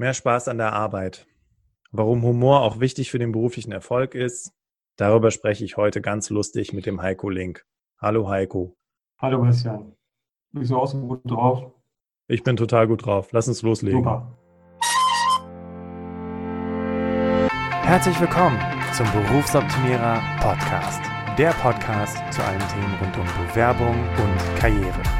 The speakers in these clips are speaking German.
Mehr Spaß an der Arbeit. Warum Humor auch wichtig für den beruflichen Erfolg ist, darüber spreche ich heute ganz lustig mit dem Heiko Link. Hallo Heiko. Hallo Christian. Wie so aus gut drauf? Ich bin total gut drauf. Lass uns loslegen. Super. Herzlich willkommen zum Berufsoptimierer Podcast. Der Podcast zu allen Themen rund um Bewerbung und Karriere.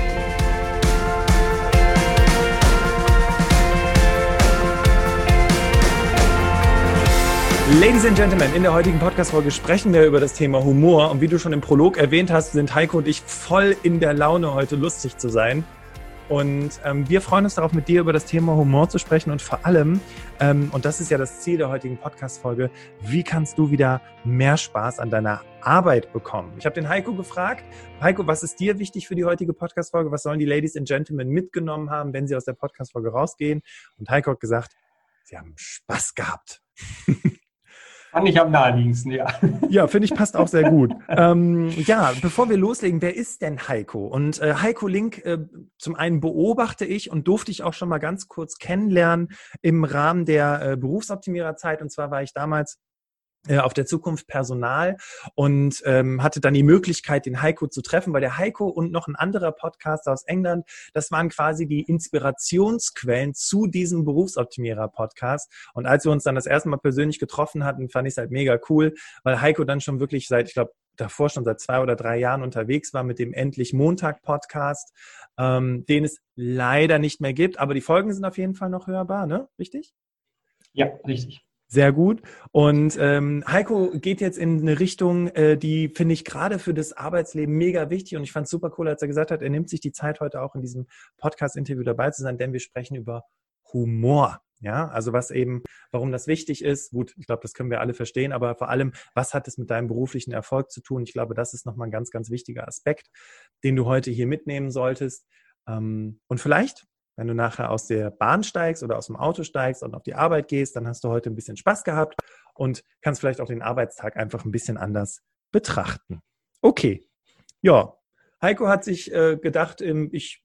Ladies and Gentlemen, in der heutigen Podcast-Folge sprechen wir über das Thema Humor. Und wie du schon im Prolog erwähnt hast, sind Heiko und ich voll in der Laune, heute lustig zu sein. Und ähm, wir freuen uns darauf, mit dir über das Thema Humor zu sprechen und vor allem, ähm, und das ist ja das Ziel der heutigen Podcast-Folge, wie kannst du wieder mehr Spaß an deiner Arbeit bekommen? Ich habe den Heiko gefragt, Heiko, was ist dir wichtig für die heutige Podcast-Folge? Was sollen die Ladies and Gentlemen mitgenommen haben, wenn sie aus der Podcast-Folge rausgehen? Und Heiko hat gesagt, sie haben Spaß gehabt. Fand ich am naheliegendsten, ja. Ja, finde ich passt auch sehr gut. ähm, ja, bevor wir loslegen, wer ist denn Heiko? Und äh, Heiko Link, äh, zum einen beobachte ich und durfte ich auch schon mal ganz kurz kennenlernen im Rahmen der äh, Berufsoptimiererzeit. Und zwar war ich damals auf der Zukunft Personal und ähm, hatte dann die Möglichkeit, den Heiko zu treffen, weil der Heiko und noch ein anderer Podcaster aus England, das waren quasi die Inspirationsquellen zu diesem Berufsoptimierer-Podcast. Und als wir uns dann das erste Mal persönlich getroffen hatten, fand ich es halt mega cool, weil Heiko dann schon wirklich seit, ich glaube, davor schon seit zwei oder drei Jahren unterwegs war mit dem Endlich Montag Podcast, ähm, den es leider nicht mehr gibt, aber die Folgen sind auf jeden Fall noch hörbar, ne? Richtig? Ja, richtig. Sehr gut. Und ähm, Heiko geht jetzt in eine Richtung, äh, die finde ich gerade für das Arbeitsleben mega wichtig. Und ich fand es super cool, als er gesagt hat, er nimmt sich die Zeit heute auch in diesem Podcast-Interview dabei zu sein, denn wir sprechen über Humor. Ja, also was eben, warum das wichtig ist. Gut, ich glaube, das können wir alle verstehen, aber vor allem, was hat es mit deinem beruflichen Erfolg zu tun? Ich glaube, das ist nochmal ein ganz, ganz wichtiger Aspekt, den du heute hier mitnehmen solltest. Ähm, und vielleicht wenn du nachher aus der Bahn steigst oder aus dem Auto steigst und auf die Arbeit gehst, dann hast du heute ein bisschen Spaß gehabt und kannst vielleicht auch den Arbeitstag einfach ein bisschen anders betrachten. Okay. Ja, Heiko hat sich äh, gedacht, ähm, ich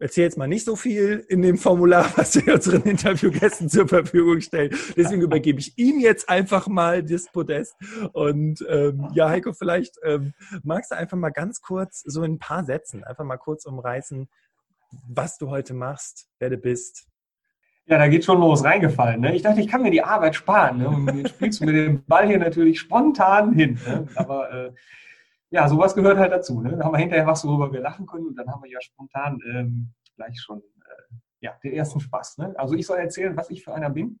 erzähle jetzt mal nicht so viel in dem Formular, was wir unseren Interviewgästen zur Verfügung stellen. Deswegen übergebe ich ihm jetzt einfach mal das Podest. Und ähm, ja, Heiko, vielleicht ähm, magst du einfach mal ganz kurz so in ein paar Sätzen einfach mal kurz umreißen, was du heute machst, wer du bist. Ja, da geht schon los, reingefallen. Ne? Ich dachte, ich kann mir die Arbeit sparen. Ne? Und jetzt spielst du mir den Ball hier natürlich spontan hin. Ne? Aber äh, ja, sowas gehört halt dazu. Ne? Dann haben wir hinterher was, worüber wir lachen können und dann haben wir ja spontan ähm, gleich schon äh, ja, den ersten Spaß. Ne? Also ich soll erzählen, was ich für einer bin.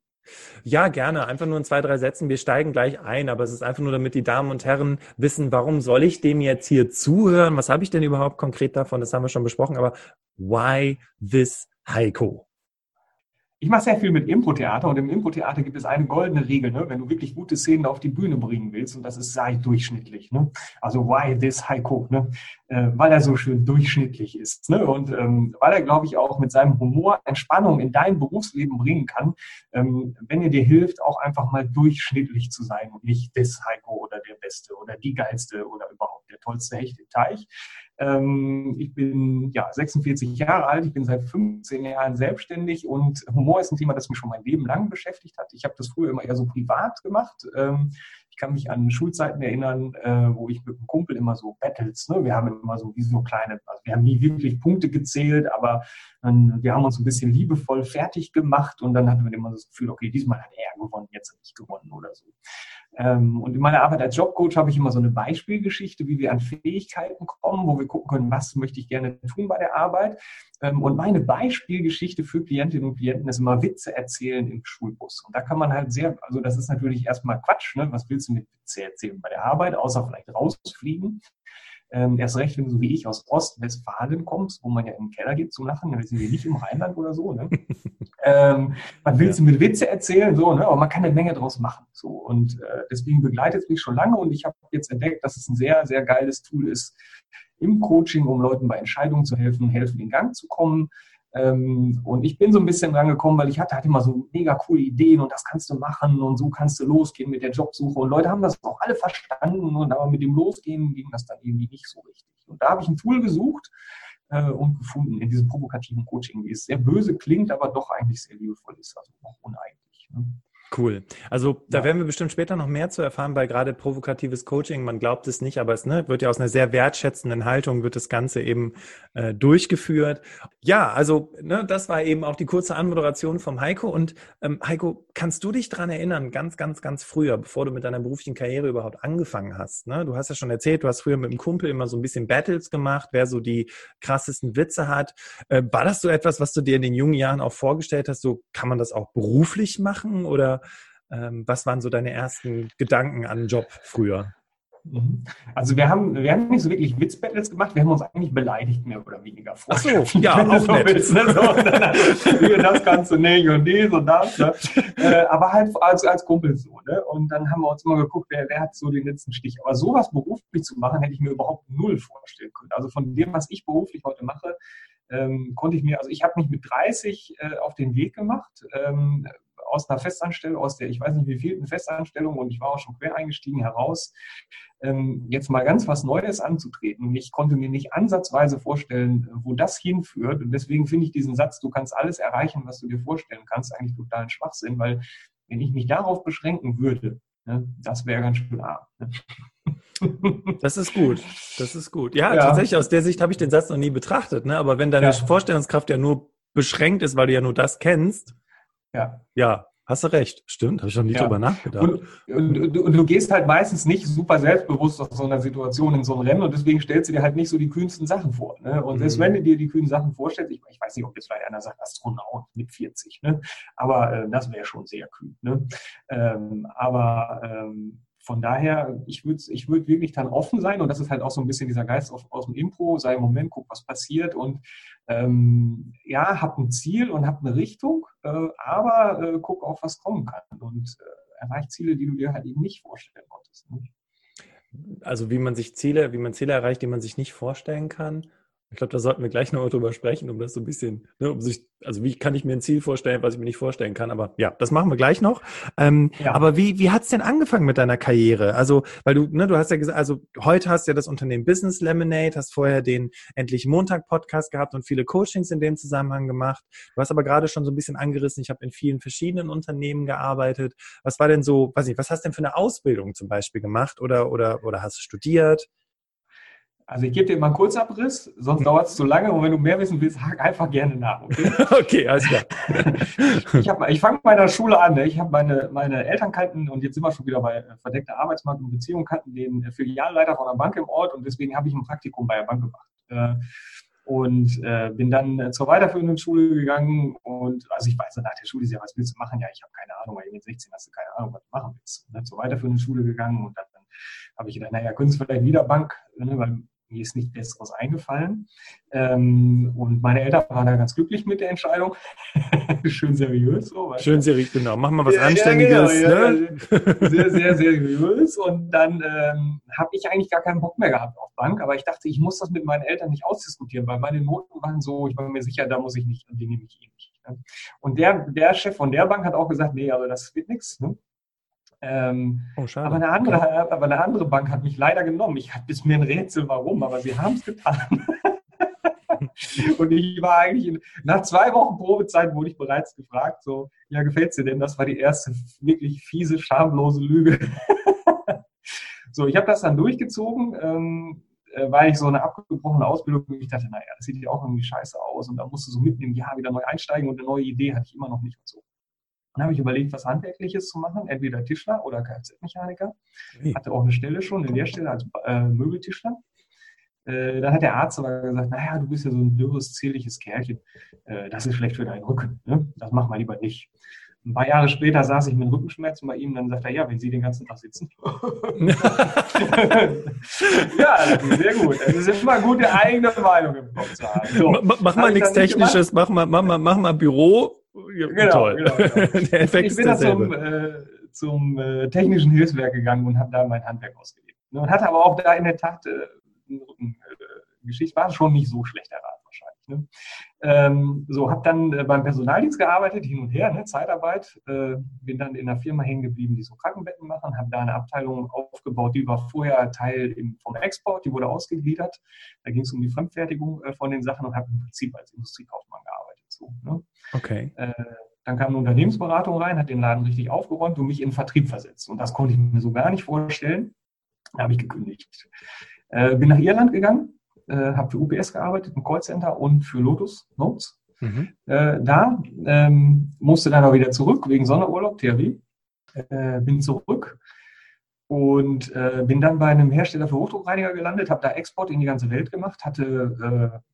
Ja, gerne. Einfach nur in zwei, drei Sätzen. Wir steigen gleich ein, aber es ist einfach nur, damit die Damen und Herren wissen, warum soll ich dem jetzt hier zuhören? Was habe ich denn überhaupt konkret davon? Das haben wir schon besprochen, aber why this Heiko? Ich mache sehr viel mit Impro-Theater und im Impro-Theater gibt es eine goldene Regel, ne? wenn du wirklich gute Szenen auf die Bühne bringen willst und das ist sei durchschnittlich. Ne? Also why this Heiko? Ne? Äh, weil er so schön durchschnittlich ist ne? und ähm, weil er, glaube ich, auch mit seinem Humor Entspannung in dein Berufsleben bringen kann, ähm, wenn er dir hilft, auch einfach mal durchschnittlich zu sein und nicht this Heiko oder der Beste oder die Geilste oder überhaupt der tollste Hecht im Teich. Ähm, ich bin ja 46 Jahre alt, ich bin seit 15 Jahren selbstständig und Humor ist ein Thema, das mich schon mein Leben lang beschäftigt hat. Ich habe das früher immer eher so privat gemacht. Ähm, ich kann mich an Schulzeiten erinnern, äh, wo ich mit einem Kumpel immer so Battles, ne? wir haben immer so wie so kleine, also wir haben nie wirklich Punkte gezählt, aber ähm, wir haben uns ein bisschen liebevoll fertig gemacht und dann hatten wir immer das Gefühl, okay, diesmal hat er gewonnen, jetzt habe ich gewonnen oder so. Ähm, und in meiner Arbeit als Jobcoach habe ich immer so eine Beispielgeschichte, wie wir an Fähigkeiten kommen, wo wir gucken können, was möchte ich gerne tun bei der Arbeit. Ähm, und meine Beispielgeschichte für Klientinnen und Klienten ist immer Witze erzählen im Schulbus. Und da kann man halt sehr, also das ist natürlich erstmal Quatsch, ne? was willst du mit Witze erzählen bei der Arbeit, außer vielleicht rausfliegen. Ähm, erst recht, wenn du so wie ich aus Ostwestfalen kommst, wo man ja in den Keller geht zum Lachen, wir sind wir nicht im Rheinland oder so. Ne? ähm, man will ja. mit Witze erzählen, so, ne? aber man kann eine Menge draus machen. So. Und äh, deswegen begleitet es mich schon lange und ich habe jetzt entdeckt, dass es ein sehr, sehr geiles Tool ist im Coaching, um Leuten bei Entscheidungen zu helfen, helfen in Gang zu kommen. Ähm, und ich bin so ein bisschen dran gekommen, weil ich hatte, hatte immer so mega coole Ideen und das kannst du machen und so kannst du losgehen mit der Jobsuche. Und Leute haben das auch alle verstanden und aber mit dem Losgehen ging das dann irgendwie nicht so richtig. Und da habe ich ein Tool gesucht äh, und gefunden in diesem provokativen Coaching, wie es sehr böse klingt, aber doch eigentlich sehr liebevoll ist, also auch uneigentlich. Ne? Cool. Also da ja. werden wir bestimmt später noch mehr zu erfahren, weil gerade provokatives Coaching, man glaubt es nicht, aber es ne, wird ja aus einer sehr wertschätzenden Haltung wird das Ganze eben äh, durchgeführt. Ja, also ne, das war eben auch die kurze Anmoderation vom Heiko. Und ähm, Heiko, kannst du dich dran erinnern, ganz, ganz, ganz früher, bevor du mit deiner beruflichen Karriere überhaupt angefangen hast? Ne? Du hast ja schon erzählt, du hast früher mit dem Kumpel immer so ein bisschen Battles gemacht, wer so die krassesten Witze hat. Äh, war das so etwas, was du dir in den jungen Jahren auch vorgestellt hast? So kann man das auch beruflich machen oder ähm, was waren so deine ersten Gedanken an den Job früher? Mhm. Also wir haben, wir haben nicht so wirklich Witzbattles gemacht, wir haben uns eigentlich beleidigt, mehr oder weniger. Ach so, ja, auch so nett. Willst, ne? so, dann, das kannst du nicht und dies und das. Ne? Äh, aber halt als, als Kumpel so. Ne? Und dann haben wir uns mal geguckt, wer, wer hat so den letzten Stich. Aber sowas beruflich zu machen, hätte ich mir überhaupt null vorstellen können. Also von dem, was ich beruflich heute mache, ähm, konnte ich mir, also ich habe mich mit 30 äh, auf den Weg gemacht, ähm, aus einer Festanstellung, aus der, ich weiß nicht wie vielten Festanstellung und ich war auch schon quer eingestiegen heraus, ähm, jetzt mal ganz was Neues anzutreten. Ich konnte mir nicht ansatzweise vorstellen, wo das hinführt. Und deswegen finde ich diesen Satz, du kannst alles erreichen, was du dir vorstellen kannst, eigentlich total ein Schwachsinn, weil wenn ich mich darauf beschränken würde, ne, das wäre ganz schön arm. Ne? Das ist gut. Das ist gut. Ja, ja, tatsächlich, aus der Sicht habe ich den Satz noch nie betrachtet. Ne? Aber wenn deine ja. Vorstellungskraft ja nur beschränkt ist, weil du ja nur das kennst, ja. Ja, hast du recht. Stimmt, habe ich noch nie ja. drüber nachgedacht. Und, und, und, und, du gehst halt meistens nicht super selbstbewusst aus so einer Situation in so ein Rennen und deswegen stellst du dir halt nicht so die kühnsten Sachen vor. Ne? Und mhm. selbst wenn du dir die kühnen Sachen vorstellst, ich, ich weiß nicht, ob jetzt vielleicht einer sagt Astronaut mit 40, ne? aber äh, das wäre schon sehr kühn. Ne? Ähm, aber ähm, von daher, ich würde ich würd wirklich dann offen sein und das ist halt auch so ein bisschen dieser Geist aus, aus dem Impro, sei im Moment, guck, was passiert und ähm, ja, hab ein Ziel und hab eine Richtung, äh, aber äh, guck auch, was kommen kann und äh, erreich Ziele, die du dir halt eben nicht vorstellen konntest. Ne? Also wie man sich Ziele, wie man Ziele erreicht, die man sich nicht vorstellen kann. Ich glaube, da sollten wir gleich noch drüber sprechen, um das so ein bisschen, ne, um sich, also wie kann ich mir ein Ziel vorstellen, was ich mir nicht vorstellen kann. Aber ja, das machen wir gleich noch. Ähm, ja. Aber wie, wie hat's denn angefangen mit deiner Karriere? Also, weil du, ne, du hast ja gesagt, also heute hast du ja das Unternehmen Business Lemonade, hast vorher den Endlich Montag Podcast gehabt und viele Coachings in dem Zusammenhang gemacht. Du hast aber gerade schon so ein bisschen angerissen, ich habe in vielen verschiedenen Unternehmen gearbeitet. Was war denn so, weiß nicht, was hast du denn für eine Ausbildung zum Beispiel gemacht oder, oder, oder hast du studiert? Also ich gebe dir mal einen Kurzabriss, sonst dauert es zu lange und wenn du mehr wissen willst, hak einfach gerne nach, okay? okay, alles klar. ich ich fange bei der Schule an. Ne? Ich habe meine, meine Eltern kannten, und jetzt sind wir schon wieder bei äh, verdeckter Arbeitsmarkt und Beziehung, kannten den äh, Filialleiter von einer Bank im Ort und deswegen habe ich ein Praktikum bei der Bank gemacht. Äh, und bin dann zur weiterführenden Schule gegangen und also ich weiß nach der Schule, ja, was willst du machen? Ja, ich habe keine Ahnung, weil ich bin 16 hast du keine Ahnung, was du machen willst. Und dann zur weiterführenden Schule gegangen und dann, dann habe ich gedacht, naja, können Sie vielleicht wieder Bank, ne, weil mir ist nichts Besseres eingefallen. Ähm, und meine Eltern waren da ganz glücklich mit der Entscheidung. Schön seriös. So, Schön seriös, genau. Machen wir was ja, Anständiges. Ja, genau, ne? sehr, sehr, sehr seriös. Und dann ähm, habe ich eigentlich gar keinen Bock mehr gehabt auf Bank. Aber ich dachte, ich muss das mit meinen Eltern nicht ausdiskutieren, weil meine Noten waren so, ich war mir sicher, da muss ich nicht, die nehme ich eh nicht. Ne? Und der, der Chef von der Bank hat auch gesagt, nee, also das wird nichts. Ne? Ähm, oh, aber, eine andere, okay. aber eine andere Bank hat mich leider genommen. Ich hatte bis mir ein Rätsel, warum, aber sie haben es getan. und ich war eigentlich, in, nach zwei Wochen Probezeit wurde ich bereits gefragt, so, ja, gefällt dir denn? Das war die erste wirklich fiese, schamlose Lüge. so, ich habe das dann durchgezogen, ähm, äh, weil ich so eine abgebrochene Ausbildung, ich dachte, naja, das sieht ja auch irgendwie scheiße aus und da musst du so mitten im Jahr wieder neu einsteigen und eine neue Idee hatte ich immer noch nicht und so. Dann habe ich überlegt, was Handwerkliches zu machen, entweder Tischler oder Kfz-Mechaniker. Hatte auch eine Stelle schon, eine Lehrstelle als äh, Möbeltischler. Äh, dann hat der Arzt aber gesagt, naja, du bist ja so ein dürres, zierliches Kerlchen. Äh, das ist schlecht für deinen Rücken. Ne? Das mach mal lieber nicht. Ein paar Jahre später saß ich mit Rückenschmerzen bei ihm, dann sagt er, ja, wenn Sie den ganzen Tag sitzen. ja, sehr gut. Es ist immer gut, die eigene Meinung im Kopf zu haben. So, mach mal nichts Technisches, mach mal, mach, mal, mach mal Büro. Ja, genau, Toll. Genau, genau. Der Effekt ich bin da zum, äh, zum äh, technischen Hilfswerk gegangen und habe da mein Handwerk ausgelebt. Ne, und hatte aber auch da in der Tat äh, eine Rückengeschichte, war schon nicht so schlecht erraten wahrscheinlich. Ne? Ähm, so, habe dann äh, beim Personaldienst gearbeitet, hin und her, ne, Zeitarbeit. Äh, bin dann in einer Firma hängen geblieben, die so Krankenbetten machen, habe da eine Abteilung aufgebaut, die war vorher Teil im, vom Export, die wurde ausgegliedert. Da ging es um die Fremdfertigung äh, von den Sachen und habe im Prinzip als Industriekaufmann So, ne? Okay. Äh, dann kam eine Unternehmensberatung rein, hat den Laden richtig aufgeräumt und mich in Vertrieb versetzt. Und das konnte ich mir so gar nicht vorstellen. Da habe ich gekündigt. Äh, bin nach Irland gegangen, äh, habe für UPS gearbeitet, im Callcenter und für Lotus Notes. Mhm. Äh, da ähm, musste dann auch wieder zurück wegen Sonderurlaub, THW. Äh, bin zurück und äh, bin dann bei einem Hersteller für Hochdruckreiniger gelandet, habe da Export in die ganze Welt gemacht, hatte äh,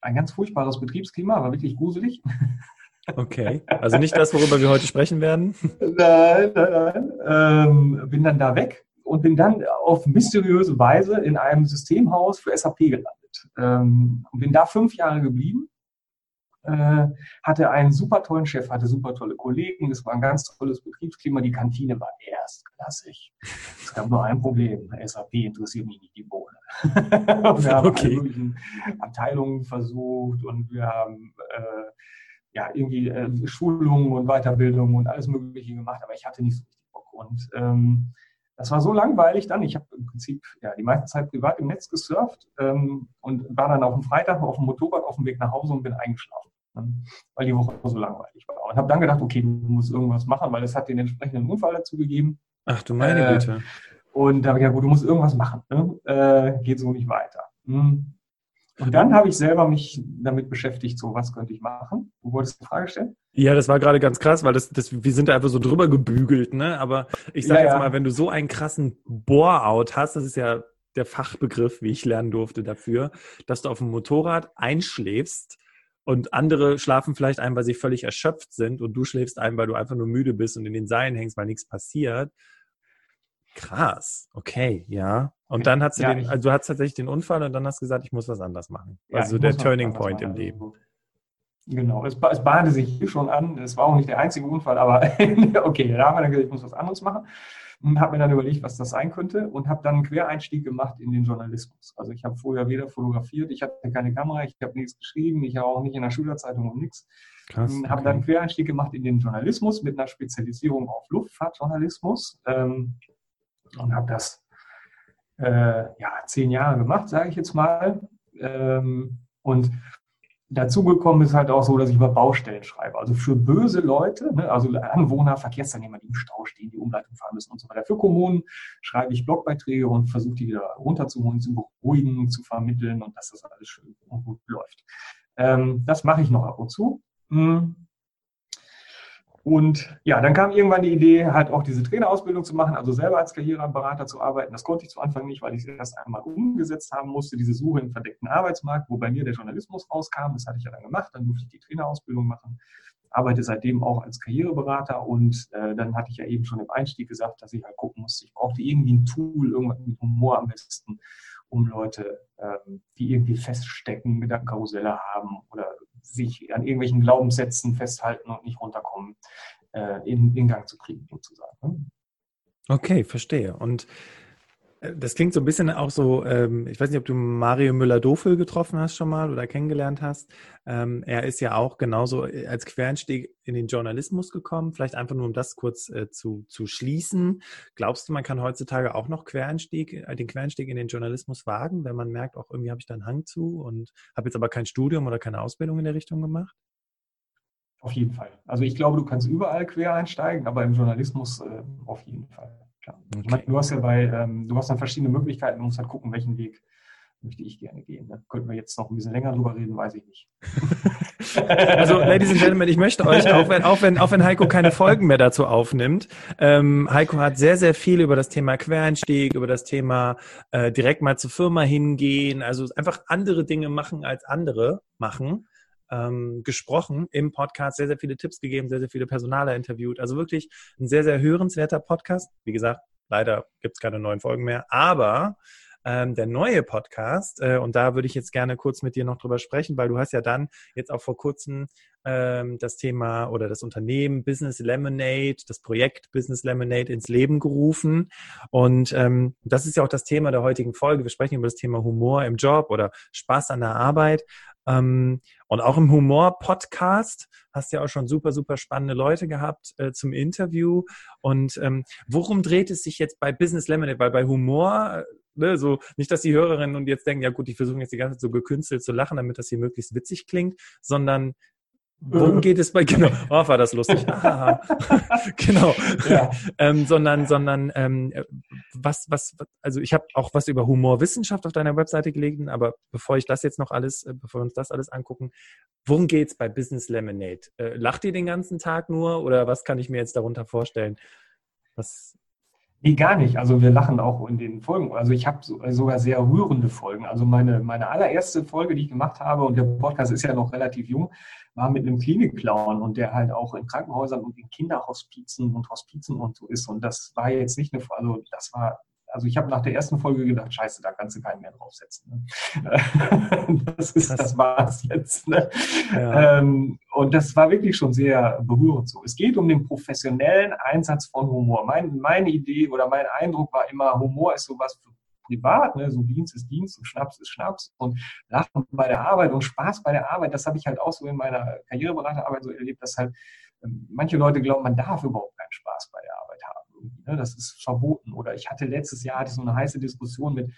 ein ganz furchtbares Betriebsklima, war wirklich gruselig. Okay, also nicht das, worüber wir heute sprechen werden. Nein, nein, nein. Ähm, bin dann da weg und bin dann auf mysteriöse Weise in einem Systemhaus für SAP gelandet. Ähm, bin da fünf Jahre geblieben, äh, hatte einen super tollen Chef, hatte super tolle Kollegen, es war ein ganz tolles Betriebsklima, die Kantine war erstklassig. Es gab nur ein Problem, SAP interessiert mich nicht die Bohne. wir haben okay. alle möglichen Abteilungen versucht und wir haben äh, ja irgendwie äh, Schulungen und Weiterbildungen und alles Mögliche gemacht, aber ich hatte nicht so richtig Bock. Und ähm, das war so langweilig dann. Ich habe im Prinzip ja, die meiste Zeit privat im Netz gesurft ähm, und war dann auf dem Freitag auf dem Motorrad auf dem Weg nach Hause und bin eingeschlafen, ähm, weil die Woche so langweilig war. Und habe dann gedacht, okay, du musst irgendwas machen, weil es hat den entsprechenden Unfall dazu gegeben. Ach du meine äh, Güte. Und da habe ich gesagt, gut, du musst irgendwas machen. Ne? Äh, geht so nicht weiter. Hm. Und dann habe ich selber mich damit beschäftigt, so was könnte ich machen. Du wolltest eine Frage stellen? Ja, das war gerade ganz krass, weil das, das, wir sind da einfach so drüber gebügelt, ne? Aber ich sage ja, jetzt ja. mal, wenn du so einen krassen Bore-out hast, das ist ja der Fachbegriff, wie ich lernen durfte dafür, dass du auf dem Motorrad einschläfst und andere schlafen vielleicht ein, weil sie völlig erschöpft sind und du schläfst ein, weil du einfach nur müde bist und in den Seilen hängst, weil nichts passiert. Krass, okay, ja. Und dann hast du ja, den, also du hast tatsächlich den Unfall und dann hast du gesagt, ich muss was anders machen. Ja, also der Turning Point im Leben. Genau, es, es bahnte sich hier schon an. Es war auch nicht der einzige Unfall, aber okay, da haben wir dann gesagt, ich muss was anderes machen. Und habe mir dann überlegt, was das sein könnte und habe dann einen Quereinstieg gemacht in den Journalismus. Also ich habe vorher weder fotografiert, ich hatte keine Kamera, ich habe nichts geschrieben, ich habe auch nicht in der Schülerzeitung und nichts. Krass. Okay. Habe dann einen Quereinstieg gemacht in den Journalismus mit einer Spezialisierung auf Luftfahrtjournalismus. Ähm, und habe das äh, ja, zehn Jahre gemacht, sage ich jetzt mal. Ähm, und dazu gekommen ist halt auch so, dass ich über Baustellen schreibe. Also für böse Leute, ne, also Anwohner, Verkehrsteilnehmer, die im Stau stehen, die Umleitung fahren müssen und so weiter. Für Kommunen schreibe ich Blogbeiträge und versuche die wieder runterzuholen, zu beruhigen, zu vermitteln und dass das alles schön und gut läuft. Ähm, das mache ich noch ab und zu. Hm. Und ja, dann kam irgendwann die Idee, halt auch diese Trainerausbildung zu machen, also selber als Karriereberater zu arbeiten. Das konnte ich zu Anfang nicht, weil ich es erst einmal umgesetzt haben musste, diese Suche im verdeckten Arbeitsmarkt, wo bei mir der Journalismus rauskam. Das hatte ich ja dann gemacht. Dann durfte ich die Trainerausbildung machen. Arbeite seitdem auch als Karriereberater und äh, dann hatte ich ja eben schon im Einstieg gesagt, dass ich halt gucken musste, ich brauchte irgendwie ein Tool, irgendwas mit Humor am besten, um Leute, ähm, die irgendwie feststecken, Gedankenkarusselle haben oder sich an irgendwelchen Glaubenssätzen festhalten und nicht runterkommen, äh, in, in Gang zu kriegen, sozusagen. Ne? Okay, verstehe. Und das klingt so ein bisschen auch so, ähm, ich weiß nicht, ob du Mario Müller-Dofel getroffen hast schon mal oder kennengelernt hast. Ähm, er ist ja auch genauso als Quereinstieg in den Journalismus gekommen. Vielleicht einfach nur, um das kurz äh, zu, zu schließen. Glaubst du, man kann heutzutage auch noch Quereinstieg, äh, den Quereinstieg in den Journalismus wagen, wenn man merkt, auch irgendwie habe ich da einen Hang zu und habe jetzt aber kein Studium oder keine Ausbildung in der Richtung gemacht? Auf jeden Fall. Also ich glaube, du kannst überall quer einsteigen, aber im Journalismus äh, auf jeden Fall. Okay. Ich meine, du hast ja bei, ähm, du hast dann verschiedene Möglichkeiten, du musst halt gucken, welchen Weg möchte ich gerne gehen. Da könnten wir jetzt noch ein bisschen länger drüber reden, weiß ich nicht. Also, Ladies and Gentlemen, ich möchte euch, auch wenn, auch wenn, auch wenn Heiko keine Folgen mehr dazu aufnimmt, ähm, Heiko hat sehr, sehr viel über das Thema Quereinstieg, über das Thema äh, direkt mal zur Firma hingehen, also einfach andere Dinge machen als andere machen ähm, gesprochen im Podcast, sehr, sehr viele Tipps gegeben, sehr, sehr viele Personale interviewt. Also wirklich ein sehr, sehr hörenswerter Podcast. Wie gesagt, leider gibt es keine neuen Folgen mehr, aber ähm, der neue Podcast, äh, und da würde ich jetzt gerne kurz mit dir noch drüber sprechen, weil du hast ja dann jetzt auch vor kurzem ähm, das Thema oder das Unternehmen Business Lemonade, das Projekt Business Lemonade ins Leben gerufen. Und ähm, das ist ja auch das Thema der heutigen Folge. Wir sprechen über das Thema Humor im Job oder Spaß an der Arbeit. Ähm, und auch im Humor-Podcast hast du ja auch schon super, super spannende Leute gehabt äh, zum Interview. Und ähm, worum dreht es sich jetzt bei Business Lemonade? Weil bei Humor, ne, so nicht, dass die Hörerinnen und jetzt denken, ja gut, die versuchen jetzt die ganze Zeit so gekünstelt zu lachen, damit das hier möglichst witzig klingt, sondern Worum äh. geht es bei, genau, oh, war das lustig. Ah, genau. Ja. ähm, sondern, sondern, ähm, was, was, also ich habe auch was über Humorwissenschaft auf deiner Webseite gelegt, aber bevor ich das jetzt noch alles, äh, bevor wir uns das alles angucken, worum geht's bei Business Lemonade? Äh, lacht ihr den ganzen Tag nur oder was kann ich mir jetzt darunter vorstellen? Was, Nee, gar nicht. Also wir lachen auch in den Folgen. Also ich habe so, sogar sehr rührende Folgen. Also meine, meine allererste Folge, die ich gemacht habe, und der Podcast ist ja noch relativ jung, war mit einem Klinikclown und der halt auch in Krankenhäusern und in Kinderhospizen und Hospizen und so ist. Und das war jetzt nicht eine, also das war also ich habe nach der ersten Folge gedacht, scheiße, da kannst du keinen mehr draufsetzen. Ne? das, ist, das war es jetzt. Ne? Ja. Ähm, und das war wirklich schon sehr berührend so. Es geht um den professionellen Einsatz von Humor. Mein, meine Idee oder mein Eindruck war immer, Humor ist sowas für privat, ne? so Dienst ist Dienst und Schnaps ist Schnaps und Lachen bei der Arbeit und Spaß bei der Arbeit, das habe ich halt auch so in meiner Karriereberaterarbeit so erlebt, dass halt ähm, manche Leute glauben, man darf überhaupt keinen Spaß bei der Arbeit irgendwie. Ne? Das ist verboten. Oder ich hatte letztes Jahr hatte so eine heiße Diskussion mit,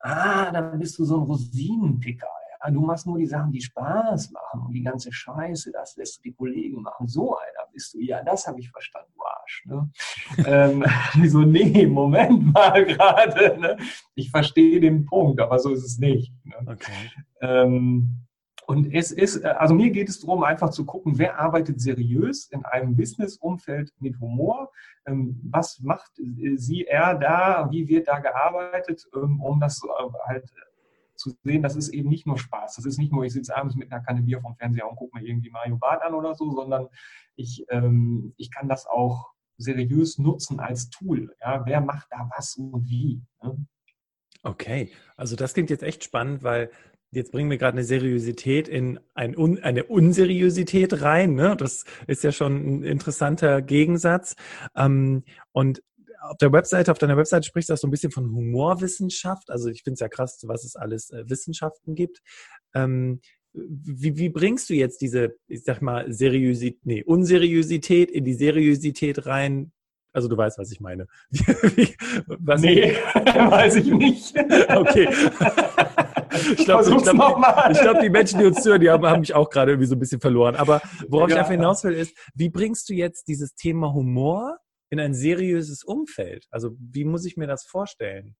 ah, dann bist du so ein Rosinenpicker. Ja? Du machst nur die Sachen, die Spaß machen und die ganze Scheiße, das lässt du die Kollegen machen. So einer bist du. Ja, das habe ich verstanden, du Arsch. Ne? ähm, so, nee, Moment mal gerade. Ne? Ich verstehe den Punkt, aber so ist es nicht. Ne? Okay. Ähm, und es ist, äh, also mir geht es darum, einfach zu gucken, wer arbeitet seriös in einem Business-Umfeld mit Humor, ähm, was macht äh, sie, er da, wie wird da gearbeitet, ähm, um das äh, halt zu sehen, das ist eben nicht nur Spaß. Das ist nicht nur, ich sitze abends mit einer Kanne Bier vom Fernseher und gucke mir irgendwie Mario Bart an oder so, sondern ich, ähm, ich kann das auch seriös nutzen als Tool. Ja? Wer macht da was und wie? Ne? Okay, also das klingt jetzt echt spannend, weil jetzt bringen wir gerade eine Seriosität in ein Un eine Unseriosität rein. Ne? Das ist ja schon ein interessanter Gegensatz. Ähm, und auf der Webseite, auf deiner Webseite sprichst du auch so ein bisschen von Humorwissenschaft. Also ich finde es ja krass, was es alles äh, Wissenschaften gibt. Ähm, wie, wie bringst du jetzt diese, ich sag mal, Seriosität, nee, Unseriosität in die Seriosität rein, also du weißt, was ich meine. was nee, weiß ich nicht. Okay. ich glaube, ich glaub, glaub, die Menschen, die uns zuhören, die haben, haben mich auch gerade irgendwie so ein bisschen verloren. Aber worauf ja. ich einfach hinaus will, ist, wie bringst du jetzt dieses Thema Humor in ein seriöses Umfeld? Also wie muss ich mir das vorstellen?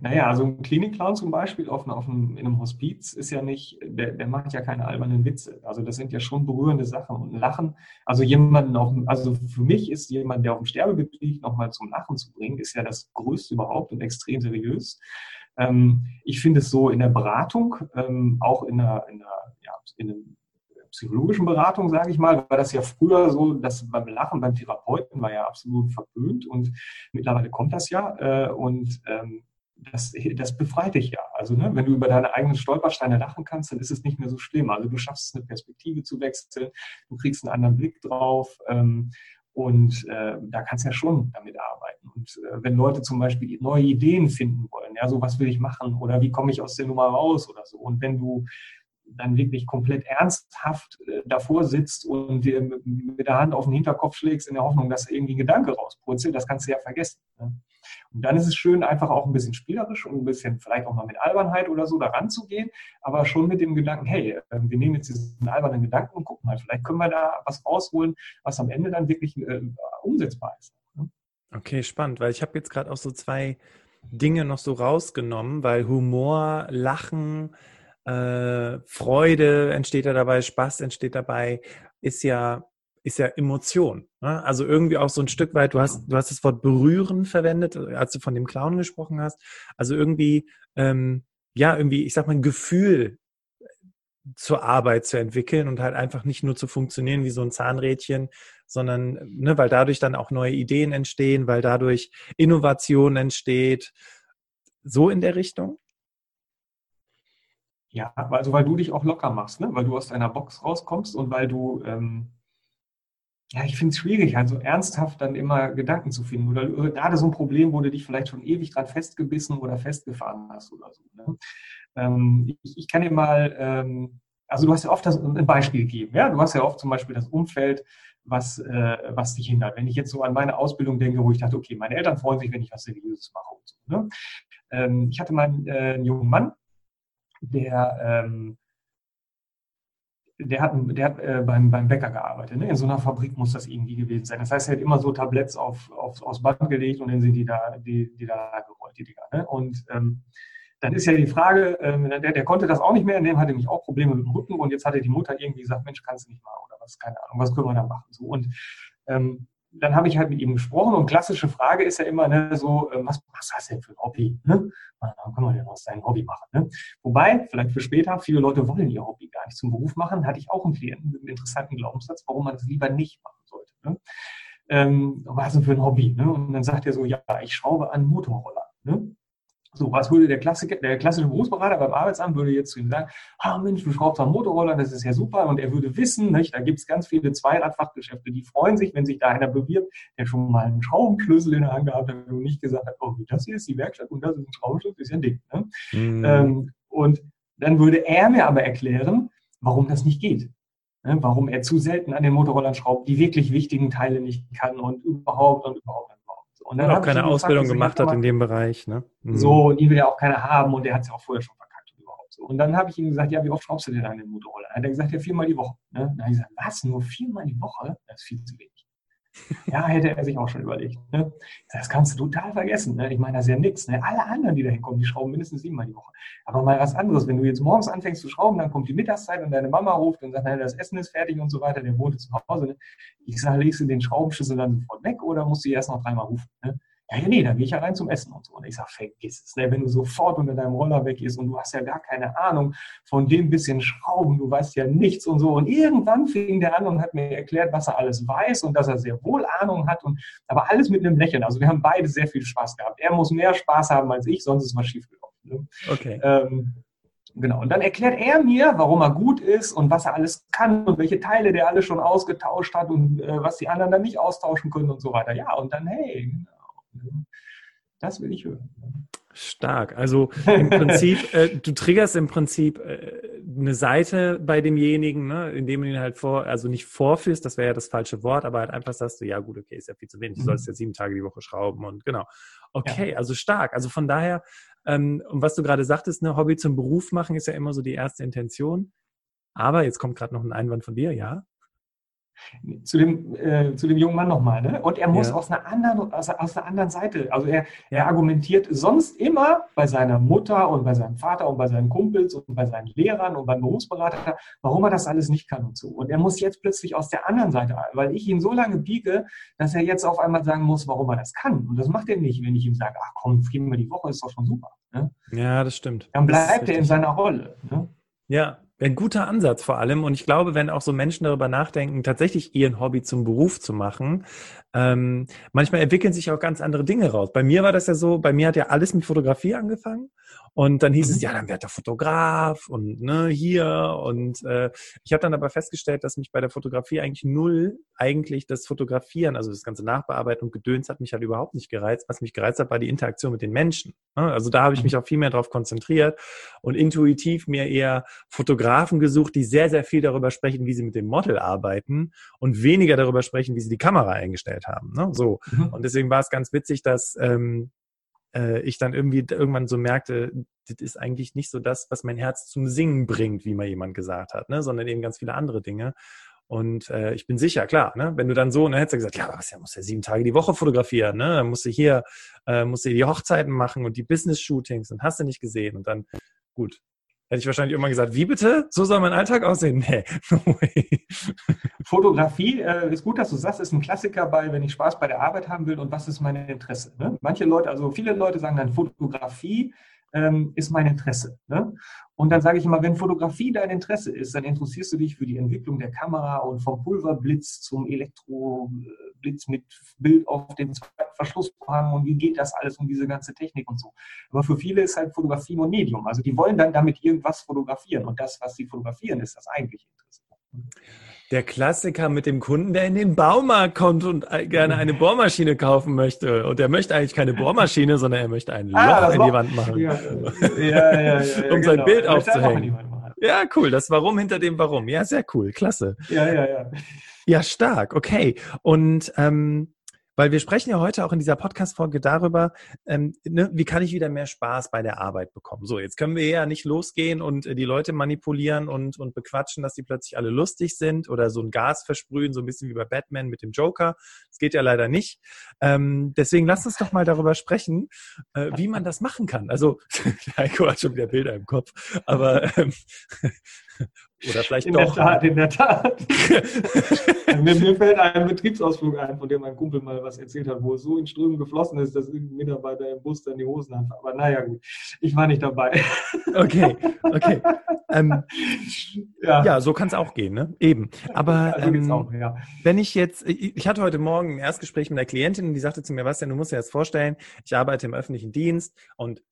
Naja, also ein Klinikclown zum Beispiel auf, auf einem, in einem Hospiz ist ja nicht, der, der macht ja keine albernen Witze. Also das sind ja schon berührende Sachen und Lachen. Also jemanden auf, also für mich ist jemand, der auf dem Sterbebett liegt, nochmal zum Lachen zu bringen, ist ja das Größte überhaupt und extrem seriös. Ähm, ich finde es so in der Beratung, ähm, auch in einer, in einer, ja, in einem psychologischen Beratung, sage ich mal, war das ja früher so, dass beim Lachen beim Therapeuten war ja absolut verpönt und mittlerweile kommt das ja äh, und ähm, das, das befreit dich ja. Also ne, wenn du über deine eigenen Stolpersteine lachen kannst, dann ist es nicht mehr so schlimm. Also du schaffst eine Perspektive zu wechseln, du kriegst einen anderen Blick drauf ähm, und äh, da kannst du ja schon damit arbeiten. Und äh, wenn Leute zum Beispiel neue Ideen finden wollen, ja, so was will ich machen oder wie komme ich aus der Nummer raus oder so. Und wenn du dann wirklich komplett ernsthaft äh, davor sitzt und dir mit der Hand auf den Hinterkopf schlägst in der Hoffnung, dass irgendwie ein Gedanke rauspurzelt, das kannst du ja vergessen. Ne? Und dann ist es schön, einfach auch ein bisschen spielerisch und ein bisschen vielleicht auch mal mit Albernheit oder so daran zu gehen, aber schon mit dem Gedanken, hey, ähm, wir nehmen jetzt diesen albernen Gedanken und gucken mal, vielleicht können wir da was rausholen, was am Ende dann wirklich äh, umsetzbar ist. Ne? Okay, spannend, weil ich habe jetzt gerade auch so zwei Dinge noch so rausgenommen, weil Humor, Lachen, äh, Freude entsteht da dabei, Spaß entsteht dabei, ist ja ist ja Emotion. Ne? Also irgendwie auch so ein Stück weit, du hast, du hast das Wort berühren verwendet, als du von dem Clown gesprochen hast. Also irgendwie, ähm, ja, irgendwie, ich sag mal, ein Gefühl zur Arbeit zu entwickeln und halt einfach nicht nur zu funktionieren wie so ein Zahnrädchen, sondern, ne, weil dadurch dann auch neue Ideen entstehen, weil dadurch Innovation entsteht. So in der Richtung? Ja, also weil du dich auch locker machst, ne? weil du aus deiner Box rauskommst und weil du, ähm, ja, ich finde es schwierig, also ernsthaft dann immer Gedanken zu finden. Oder gerade so ein Problem, wo du dich vielleicht schon ewig dran festgebissen oder festgefahren hast oder so. Ne? Ähm, ich, ich, kann dir mal, ähm, also du hast ja oft das, ein Beispiel gegeben, ja, du hast ja oft zum Beispiel das Umfeld, was, äh, was dich hindert. Wenn ich jetzt so an meine Ausbildung denke, wo ich dachte, okay, meine Eltern freuen sich, wenn ich was Seriöses mache und so. Ne? Ähm, ich hatte mal einen, äh, einen jungen Mann, der, ähm, der hat, der hat äh, beim, beim Bäcker gearbeitet. Ne? In so einer Fabrik muss das irgendwie gewesen sein. Das heißt, er hat immer so Tabletts auf, auf, aufs Band gelegt und dann sind die da, die, die da gerollt, die Dinger. Ne? Und ähm, dann ist ja die Frage, ähm, der, der konnte das auch nicht mehr, in dem hatte nämlich auch Probleme mit dem Rücken und jetzt hatte die Mutter irgendwie gesagt, Mensch, kannst du nicht mal oder was, keine Ahnung, was können wir da machen? So, und ähm, dann habe ich halt mit ihm gesprochen und klassische Frage ist ja immer ne, so, äh, was, was hast du denn für ein Hobby? Ne? Dann kann man denn aus deinem Hobby machen? Ne? Wobei, vielleicht für später, viele Leute wollen ihr Hobby gar nicht zum Beruf machen, hatte ich auch einen Klienten mit einem interessanten Glaubenssatz, warum man das lieber nicht machen sollte. Ne? Ähm, was denn für ein Hobby? Ne? Und dann sagt er so, ja, ich schraube an Motorroller. Ne? So, was würde der, Klassiker, der klassische Berufsberater beim Arbeitsamt würde jetzt zu ihm sagen, ah Mensch, du schraubst am Motorroller, das ist ja super. Und er würde wissen, nicht, da gibt es ganz viele Zweiradfachgeschäfte, die freuen sich, wenn sich da einer bewirbt, der schon mal einen Schraubenschlüssel in der Hand gehabt hat und nicht gesagt hat, oh, das hier ist die Werkstatt und das ist ein Schraubenschlüssel, ist ja ein Ding. Ne? Mhm. Ähm, und dann würde er mir aber erklären, warum das nicht geht. Ne? Warum er zu selten an den Motorrollern schraubt, die wirklich wichtigen Teile nicht kann und überhaupt und überhaupt. Und dann auch keine Ausbildung gemacht hat in dem Bereich. Ne? Mhm. So, und die will ja auch keine haben und der hat es ja auch vorher schon verkackt und überhaupt so. Und dann habe ich ihm gesagt, ja, wie oft schraubst du denn an den Motorroller? Dann hat er gesagt, ja, viermal die Woche. Ne? Dann habe ich gesagt, was, nur viermal die Woche? Das ist viel zu wenig. Ja, hätte er sich auch schon überlegt. Ne? Das kannst du total vergessen. Ne? Ich meine, das ist ja nichts. Ne? Alle anderen, die da hinkommen, die schrauben mindestens siebenmal die Woche. Aber mal was anderes. Wenn du jetzt morgens anfängst zu schrauben, dann kommt die Mittagszeit und deine Mama ruft und sagt, das Essen ist fertig und so weiter, der wohnt zu Hause. Ne? Ich sage, legst du den Schraubenschlüssel dann sofort weg oder musst du erst noch dreimal rufen? Ja, ja, nee, dann gehe ich ja rein zum Essen und so. Und ich sage, vergiss es. Ne? Wenn du sofort unter deinem Roller weg ist und du hast ja gar keine Ahnung von dem bisschen Schrauben, du weißt ja nichts und so. Und irgendwann fing der an und hat mir erklärt, was er alles weiß und dass er sehr wohl Ahnung hat und aber alles mit einem Lächeln. Also wir haben beide sehr viel Spaß gehabt. Er muss mehr Spaß haben als ich, sonst ist was schiefgelaufen. Ne? Okay. Ähm, Genau. Und dann erklärt er mir, warum er gut ist und was er alles kann und welche Teile der alle schon ausgetauscht hat und äh, was die anderen dann nicht austauschen können und so weiter. Ja, und dann, hey. Das will ich hören. Stark. Also im Prinzip, äh, du triggerst im Prinzip äh, eine Seite bei demjenigen, ne, indem du ihn halt vor, also nicht vorführst, das wäre ja das falsche Wort, aber halt einfach sagst du, ja gut, okay, ist ja viel zu wenig, du sollst ja sieben Tage die Woche schrauben und genau. Okay, ja. also stark. Also von daher, ähm, und was du gerade sagtest, ne, Hobby zum Beruf machen ist ja immer so die erste Intention. Aber jetzt kommt gerade noch ein Einwand von dir, ja? Zu dem, äh, zu dem jungen Mann nochmal. Ne? Und er muss ja. aus, einer anderen, aus, aus einer anderen Seite, also er, er argumentiert sonst immer bei seiner Mutter und bei seinem Vater und bei seinen Kumpels und bei seinen Lehrern und beim Berufsberater, warum er das alles nicht kann und so. Und er muss jetzt plötzlich aus der anderen Seite, weil ich ihn so lange biege, dass er jetzt auf einmal sagen muss, warum er das kann. Und das macht er nicht, wenn ich ihm sage, ach komm, viermal die Woche ist doch schon super. Ne? Ja, das stimmt. Dann bleibt er in seiner Rolle. Ne? Ja, ein guter Ansatz vor allem. Und ich glaube, wenn auch so Menschen darüber nachdenken, tatsächlich ihren Hobby zum Beruf zu machen, ähm, manchmal entwickeln sich auch ganz andere Dinge raus. Bei mir war das ja so, bei mir hat ja alles mit Fotografie angefangen. Und dann hieß mhm. es, ja, dann wird der Fotograf und ne, hier. Und äh, ich habe dann aber festgestellt, dass mich bei der Fotografie eigentlich null eigentlich das Fotografieren, also das ganze Nachbearbeiten und Gedöns hat mich halt überhaupt nicht gereizt. Was mich gereizt hat, war die Interaktion mit den Menschen. Ne? Also da habe ich mhm. mich auch viel mehr darauf konzentriert und intuitiv mir eher Fotografen gesucht, die sehr, sehr viel darüber sprechen, wie sie mit dem Model arbeiten und weniger darüber sprechen, wie sie die Kamera eingestellt haben. Ne? So. Mhm. Und deswegen war es ganz witzig, dass ähm, äh, ich dann irgendwie irgendwann so merkte, das ist eigentlich nicht so das, was mein Herz zum Singen bringt, wie mal jemand gesagt hat, ne? sondern eben ganz viele andere Dinge. Und äh, ich bin sicher, klar, ne? wenn du dann so, ne, hättest du gesagt, ja, was, ja, muss ja sieben Tage die Woche fotografieren, ne? dann musst du hier, äh, musst du die Hochzeiten machen und die Business-Shootings und hast du nicht gesehen. Und dann, gut, hätte ich wahrscheinlich immer gesagt, wie bitte? So soll mein Alltag aussehen? Nee, no way. Fotografie äh, ist gut, dass du sagst, ist ein Klassiker bei, wenn ich Spaß bei der Arbeit haben will und was ist mein Interesse. Ne? Manche Leute, also viele Leute sagen dann Fotografie ähm, ist mein Interesse. Ne? Und dann sage ich immer, wenn Fotografie dein Interesse ist, dann interessierst du dich für die Entwicklung der Kamera und vom Pulverblitz zum Elektroblitz mit Bild auf den zweiten Verschlussvorhang und wie geht das alles und diese ganze Technik und so. Aber für viele ist halt Fotografie nur Medium. Also die wollen dann damit irgendwas fotografieren und das, was sie fotografieren, ist das eigentliche Interesse. Der Klassiker mit dem Kunden, der in den Baumarkt kommt und gerne eine Bohrmaschine kaufen möchte. Und der möchte eigentlich keine Bohrmaschine, sondern er möchte ein ah, Loch ah, in die Wand machen. Ja, ja, ja, um genau. sein Bild aufzuhängen. Ja, cool. Das Warum hinter dem Warum. Ja, sehr cool. Klasse. Ja, ja, ja. Ja, stark. Okay. Und ähm, weil wir sprechen ja heute auch in dieser Podcast-Folge darüber, ähm, ne, wie kann ich wieder mehr Spaß bei der Arbeit bekommen. So, jetzt können wir ja nicht losgehen und äh, die Leute manipulieren und, und bequatschen, dass die plötzlich alle lustig sind oder so ein Gas versprühen, so ein bisschen wie bei Batman mit dem Joker. Das geht ja leider nicht. Ähm, deswegen lass uns doch mal darüber sprechen, äh, wie man das machen kann. Also, Heiko hat schon wieder Bilder im Kopf, aber ähm, oder vielleicht in doch. Der Tat, in der Tat. mir, mir, fällt ein Betriebsausflug ein, von dem mein Kumpel mal was erzählt hat, wo es so in Strömen geflossen ist, dass irgendein Mitarbeiter im Bus dann die Hosen hat. Aber naja, gut. Ich war nicht dabei. Okay, okay. Ähm, ja. ja. so kann es auch gehen, ne? Eben. Aber ja, so ähm, auch, ja. wenn ich jetzt, ich hatte heute Morgen ein Erstgespräch mit einer Klientin und die sagte zu mir, was denn, du musst dir jetzt vorstellen, ich arbeite im öffentlichen Dienst und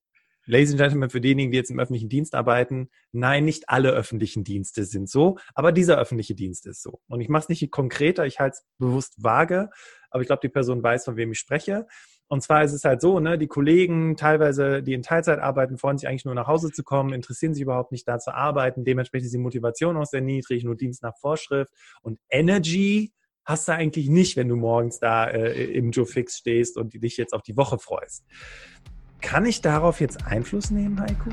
Ladies and Gentlemen, für diejenigen, die jetzt im öffentlichen Dienst arbeiten, nein, nicht alle öffentlichen Dienste sind so, aber dieser öffentliche Dienst ist so. Und ich mache es nicht konkreter, ich halte es bewusst vage, aber ich glaube, die Person weiß, von wem ich spreche. Und zwar ist es halt so, ne, die Kollegen teilweise, die in Teilzeit arbeiten, freuen sich eigentlich nur nach Hause zu kommen, interessieren sich überhaupt nicht da zu arbeiten. Dementsprechend ist die Motivation auch sehr niedrig, nur Dienst nach Vorschrift. Und Energy hast du eigentlich nicht, wenn du morgens da äh, im Joe Fix stehst und dich jetzt auf die Woche freust. Kann ich darauf jetzt Einfluss nehmen, Heiko?